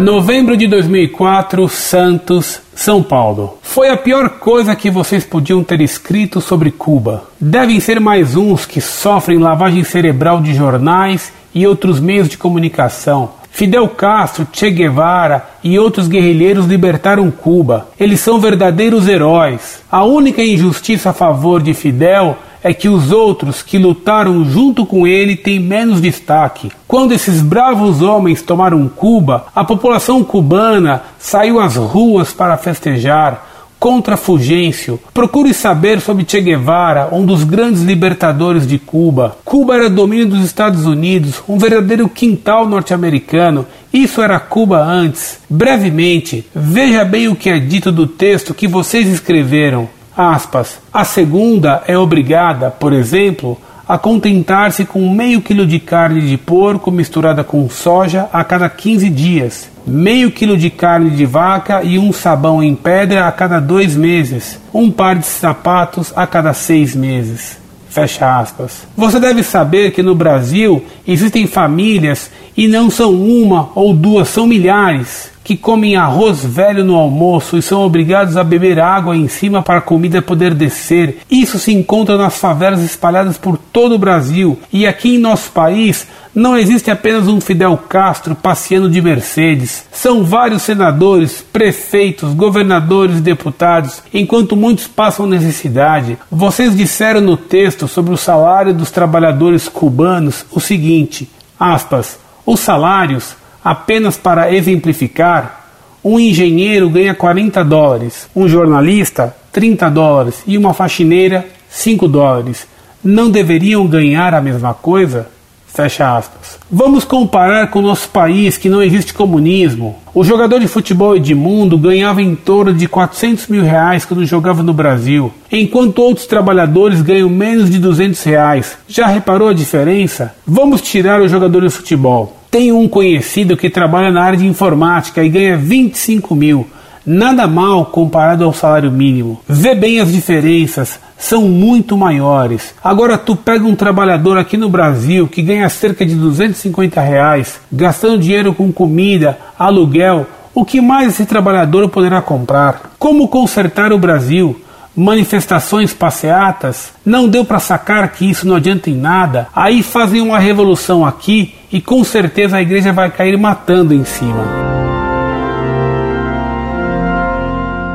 Novembro de 2004, Santos, São Paulo. Foi a pior coisa que vocês podiam ter escrito sobre Cuba. Devem ser mais uns que sofrem lavagem cerebral de jornais e outros meios de comunicação. Fidel Castro, Che Guevara e outros guerrilheiros libertaram Cuba. Eles são verdadeiros heróis. A única injustiça a favor de Fidel é que os outros que lutaram junto com ele têm menos destaque. Quando esses bravos homens tomaram Cuba, a população cubana saiu às ruas para festejar contra Fulgêncio. Procure saber sobre Che Guevara, um dos grandes libertadores de Cuba. Cuba era domínio dos Estados Unidos, um verdadeiro quintal norte-americano. Isso era Cuba antes. Brevemente, veja bem o que é dito do texto que vocês escreveram. Aspas. A segunda é obrigada, por exemplo, a contentar-se com meio quilo de carne de porco misturada com soja a cada 15 dias, meio quilo de carne de vaca e um sabão em pedra a cada dois meses, um par de sapatos a cada seis meses. Fecha aspas. Você deve saber que no Brasil existem famílias e não são uma ou duas, são milhares que comem arroz velho no almoço e são obrigados a beber água em cima para a comida poder descer. Isso se encontra nas favelas espalhadas por todo o Brasil. E aqui em nosso país não existe apenas um Fidel Castro passeando de Mercedes. São vários senadores, prefeitos, governadores deputados, enquanto muitos passam necessidade. Vocês disseram no texto sobre o salário dos trabalhadores cubanos o seguinte: aspas, os salários Apenas para exemplificar, um engenheiro ganha 40 dólares, um jornalista 30 dólares e uma faxineira 5 dólares. Não deveriam ganhar a mesma coisa? Fecha aspas. Vamos comparar com o nosso país que não existe comunismo. O jogador de futebol Edmundo ganhava em torno de 400 mil reais quando jogava no Brasil, enquanto outros trabalhadores ganham menos de 200 reais. Já reparou a diferença? Vamos tirar o jogador de futebol. Tenho um conhecido que trabalha na área de informática e ganha 25 mil. Nada mal comparado ao salário mínimo. Vê bem as diferenças, são muito maiores. Agora tu pega um trabalhador aqui no Brasil que ganha cerca de 250 reais, gastando dinheiro com comida, aluguel, o que mais esse trabalhador poderá comprar? Como consertar o Brasil? Manifestações passeatas, não deu para sacar que isso não adianta em nada, aí fazem uma revolução aqui e com certeza a igreja vai cair matando em cima.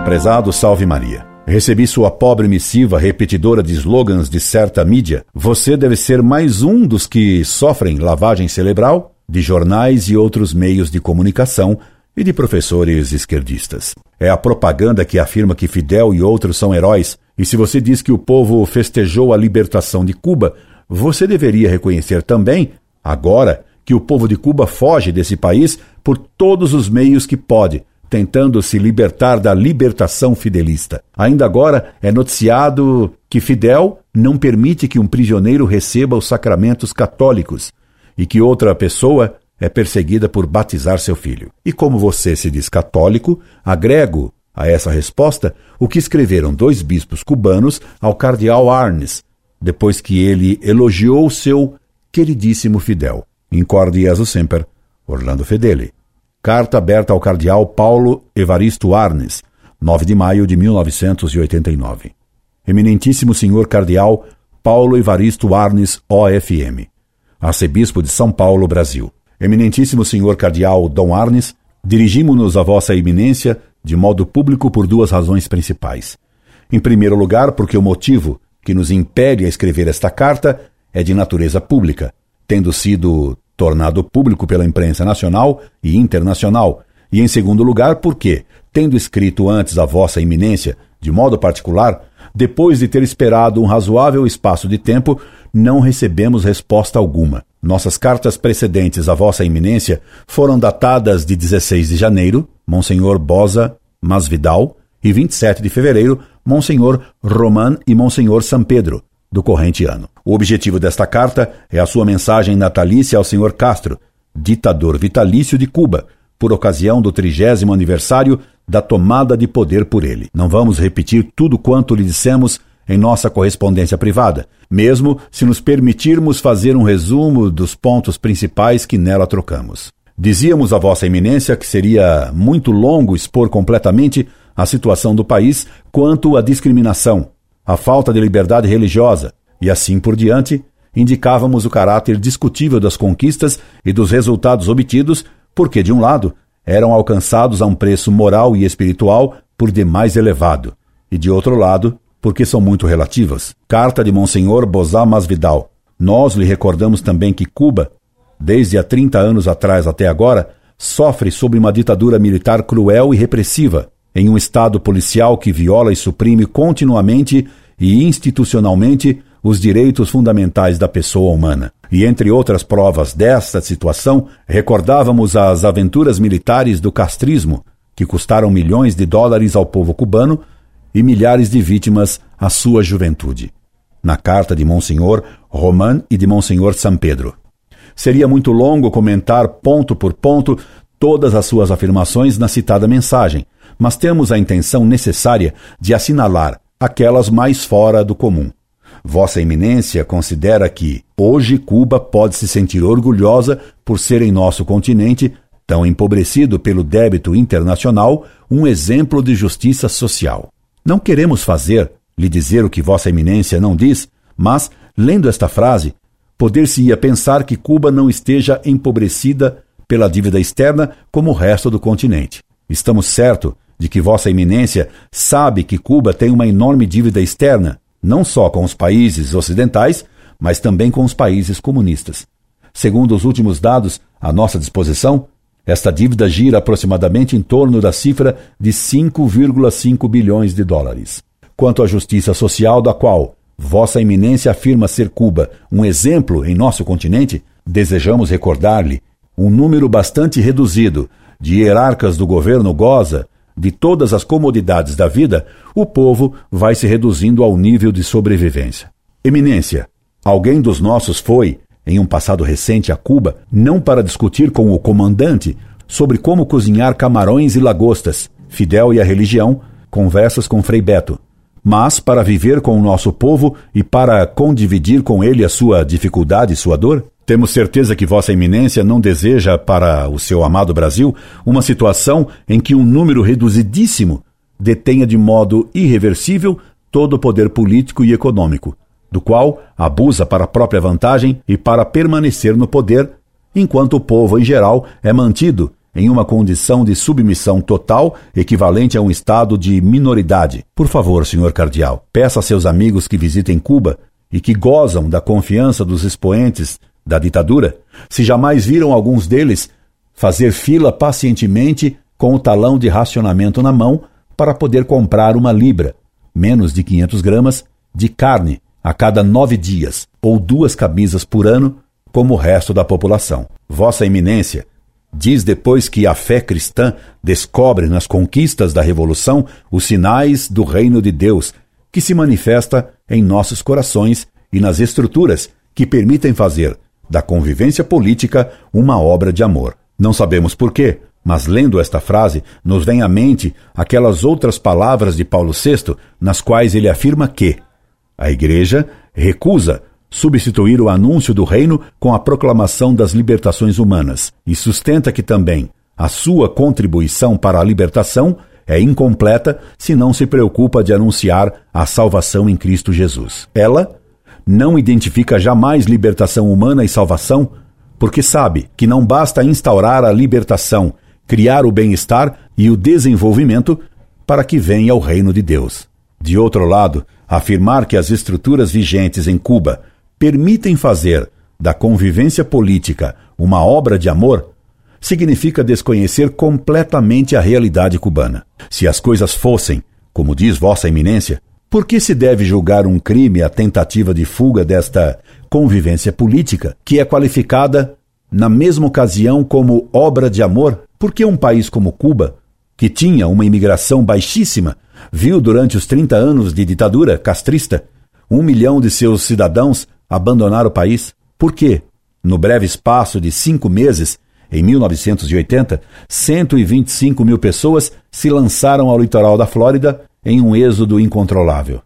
Prezado Salve Maria. Recebi sua pobre missiva repetidora de slogans de certa mídia. Você deve ser mais um dos que sofrem lavagem cerebral de jornais e outros meios de comunicação e de professores esquerdistas. É a propaganda que afirma que Fidel e outros são heróis, e se você diz que o povo festejou a libertação de Cuba, você deveria reconhecer também, agora, que o povo de Cuba foge desse país por todos os meios que pode, tentando se libertar da libertação fidelista. Ainda agora é noticiado que Fidel não permite que um prisioneiro receba os sacramentos católicos e que outra pessoa é perseguida por batizar seu filho. E como você se diz católico, agrego a essa resposta o que escreveram dois bispos cubanos ao cardeal Arnes, depois que ele elogiou seu queridíssimo Fidel. Incorde Jesus Semper, Orlando Fedeli. Carta aberta ao cardeal Paulo Evaristo Arnes, 9 de maio de 1989. Eminentíssimo senhor cardeal Paulo Evaristo Arnes, OFM. Arcebispo de São Paulo, Brasil. Eminentíssimo senhor cardeal Dom Arnes, dirigimos-nos a vossa eminência de modo público por duas razões principais. Em primeiro lugar, porque o motivo que nos impede a escrever esta carta é de natureza pública, tendo sido tornado público pela imprensa nacional e internacional, e em segundo lugar, porque, tendo escrito antes a vossa eminência, de modo particular, depois de ter esperado um razoável espaço de tempo, não recebemos resposta alguma. Nossas cartas precedentes à Vossa Eminência foram datadas de 16 de janeiro, Monsenhor Bosa Masvidal, e 27 de fevereiro, Monsenhor Roman e Monsenhor San Pedro, do corrente ano. O objetivo desta carta é a sua mensagem natalícia ao Senhor Castro, ditador vitalício de Cuba, por ocasião do trigésimo aniversário da tomada de poder por ele. Não vamos repetir tudo quanto lhe dissemos em nossa correspondência privada, mesmo se nos permitirmos fazer um resumo dos pontos principais que nela trocamos. Dizíamos a Vossa Eminência que seria muito longo expor completamente a situação do país quanto à discriminação, a falta de liberdade religiosa e assim por diante, indicávamos o caráter discutível das conquistas e dos resultados obtidos, porque, de um lado, eram alcançados a um preço moral e espiritual por demais elevado, e de outro lado, porque são muito relativas. Carta de Monsenhor Bozá Masvidal. Nós lhe recordamos também que Cuba, desde há 30 anos atrás até agora, sofre sob uma ditadura militar cruel e repressiva, em um Estado policial que viola e suprime continuamente e institucionalmente os direitos fundamentais da pessoa humana. E entre outras provas desta situação, recordávamos as aventuras militares do castrismo, que custaram milhões de dólares ao povo cubano e milhares de vítimas à sua juventude. Na carta de Monsenhor Roman e de Monsenhor San Pedro. Seria muito longo comentar ponto por ponto todas as suas afirmações na citada mensagem, mas temos a intenção necessária de assinalar aquelas mais fora do comum. Vossa Eminência considera que, hoje, Cuba pode se sentir orgulhosa por ser em nosso continente, tão empobrecido pelo débito internacional, um exemplo de justiça social. Não queremos fazer, lhe dizer o que Vossa Eminência não diz, mas, lendo esta frase, poder-se-ia pensar que Cuba não esteja empobrecida pela dívida externa como o resto do continente. Estamos certos de que Vossa Eminência sabe que Cuba tem uma enorme dívida externa, não só com os países ocidentais, mas também com os países comunistas. Segundo os últimos dados à nossa disposição, esta dívida gira aproximadamente em torno da cifra de 5,5 bilhões de dólares. Quanto à justiça social, da qual Vossa Eminência afirma ser Cuba um exemplo em nosso continente, desejamos recordar-lhe um número bastante reduzido de hierarcas do governo goza de todas as comodidades da vida, o povo vai se reduzindo ao nível de sobrevivência. Eminência, alguém dos nossos foi, em um passado recente, a Cuba, não para discutir com o comandante sobre como cozinhar camarões e lagostas, Fidel e a religião, conversas com Frei Beto, mas para viver com o nosso povo e para condividir com ele a sua dificuldade e sua dor? Temos certeza que Vossa Eminência não deseja para o seu amado Brasil uma situação em que um número reduzidíssimo detenha de modo irreversível todo o poder político e econômico, do qual abusa para a própria vantagem e para permanecer no poder, enquanto o povo em geral é mantido em uma condição de submissão total equivalente a um estado de minoridade. Por favor, senhor cardeal, peça a seus amigos que visitem Cuba e que gozam da confiança dos expoentes da ditadura, se jamais viram alguns deles fazer fila pacientemente com o talão de racionamento na mão para poder comprar uma libra, menos de 500 gramas, de carne a cada nove dias, ou duas camisas por ano, como o resto da população. Vossa Eminência diz depois que a fé cristã descobre nas conquistas da Revolução os sinais do reino de Deus, que se manifesta em nossos corações e nas estruturas que permitem fazer da convivência política uma obra de amor. Não sabemos porquê, mas lendo esta frase, nos vem à mente aquelas outras palavras de Paulo VI, nas quais ele afirma que a Igreja recusa substituir o anúncio do reino com a proclamação das libertações humanas e sustenta que também a sua contribuição para a libertação é incompleta se não se preocupa de anunciar a salvação em Cristo Jesus. Ela não identifica jamais libertação humana e salvação, porque sabe que não basta instaurar a libertação, criar o bem-estar e o desenvolvimento para que venha o reino de Deus. De outro lado, afirmar que as estruturas vigentes em Cuba permitem fazer da convivência política uma obra de amor significa desconhecer completamente a realidade cubana. Se as coisas fossem, como diz Vossa Eminência, por que se deve julgar um crime a tentativa de fuga desta convivência política, que é qualificada, na mesma ocasião, como obra de amor? Por que um país como Cuba, que tinha uma imigração baixíssima, viu durante os 30 anos de ditadura castrista um milhão de seus cidadãos abandonar o país? Por que, no breve espaço de cinco meses, em 1980, 125 mil pessoas se lançaram ao litoral da Flórida em um êxodo incontrolável.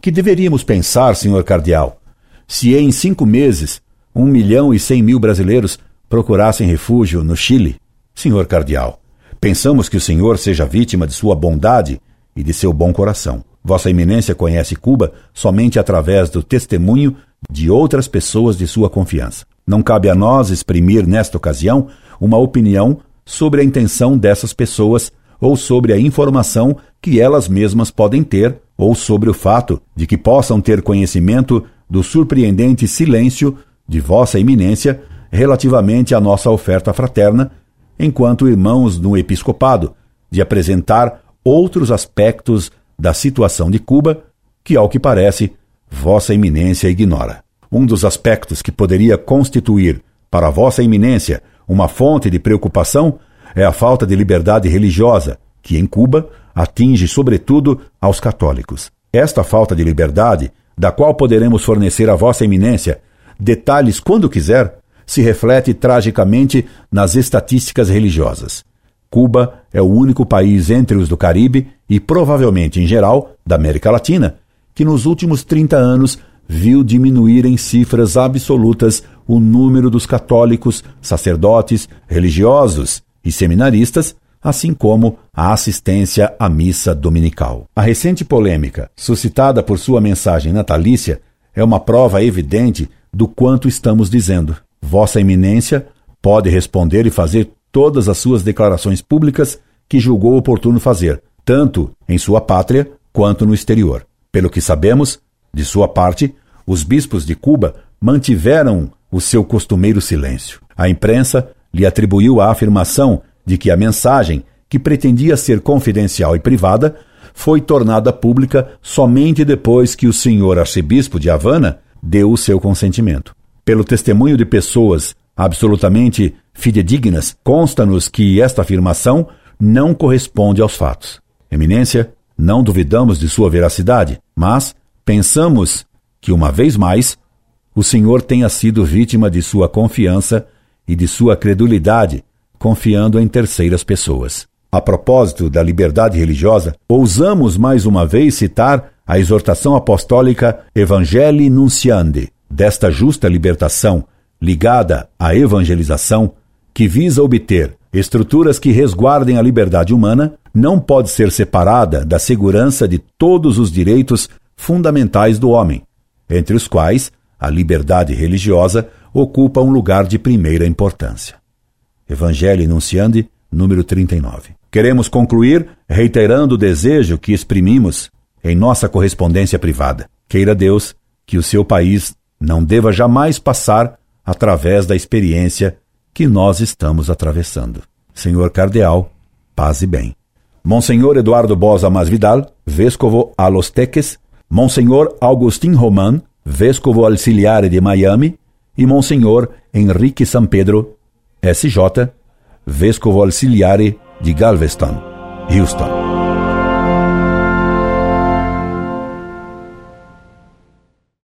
Que deveríamos pensar, senhor cardeal, se em cinco meses um milhão e cem mil brasileiros procurassem refúgio no Chile? Senhor Cardeal, pensamos que o senhor seja vítima de sua bondade e de seu bom coração. Vossa Eminência conhece Cuba somente através do testemunho de outras pessoas de sua confiança. Não cabe a nós exprimir, nesta ocasião, uma opinião sobre a intenção dessas pessoas ou sobre a informação que elas mesmas podem ter ou sobre o fato de que possam ter conhecimento do surpreendente silêncio de Vossa Eminência relativamente à nossa oferta fraterna, enquanto irmãos no episcopado, de apresentar outros aspectos da situação de Cuba que, ao que parece, Vossa Eminência ignora. Um dos aspectos que poderia constituir para Vossa Eminência uma fonte de preocupação é a falta de liberdade religiosa, que em Cuba atinge sobretudo aos católicos. Esta falta de liberdade, da qual poderemos fornecer a Vossa Eminência detalhes quando quiser, se reflete tragicamente nas estatísticas religiosas. Cuba é o único país entre os do Caribe e provavelmente em geral da América Latina que nos últimos 30 anos viu diminuir em cifras absolutas o número dos católicos, sacerdotes, religiosos e seminaristas, assim como a assistência à missa dominical. A recente polêmica, suscitada por sua mensagem natalícia, é uma prova evidente do quanto estamos dizendo. Vossa Eminência pode responder e fazer todas as suas declarações públicas que julgou oportuno fazer, tanto em sua pátria quanto no exterior. Pelo que sabemos, de sua parte, os bispos de Cuba mantiveram o seu costumeiro silêncio. A imprensa lhe atribuiu a afirmação de que a mensagem, que pretendia ser confidencial e privada, foi tornada pública somente depois que o senhor arcebispo de Havana deu o seu consentimento. Pelo testemunho de pessoas absolutamente fidedignas, consta-nos que esta afirmação não corresponde aos fatos. Eminência, não duvidamos de sua veracidade, mas pensamos que, uma vez mais, o Senhor tenha sido vítima de sua confiança e de sua credulidade, confiando em terceiras pessoas. A propósito da liberdade religiosa, ousamos mais uma vez citar a exortação apostólica Evangelii Nunciandi. Desta justa libertação, ligada à evangelização, que visa obter estruturas que resguardem a liberdade humana, não pode ser separada da segurança de todos os direitos fundamentais do homem, entre os quais a liberdade religiosa ocupa um lugar de primeira importância. Evangelho Enunciandi, número 39. Queremos concluir reiterando o desejo que exprimimos em nossa correspondência privada. Queira Deus que o seu país não deva jamais passar através da experiência que nós estamos atravessando. Senhor Cardeal, paz e bem. Monsenhor Eduardo Bosa Masvidal, Vescovo a Los Teques, Monsenhor Augustin Roman, Vescovo Auxiliare de Miami, e Monsenhor Henrique San Pedro, SJ, Vescovo Auxiliare de Galveston, Houston.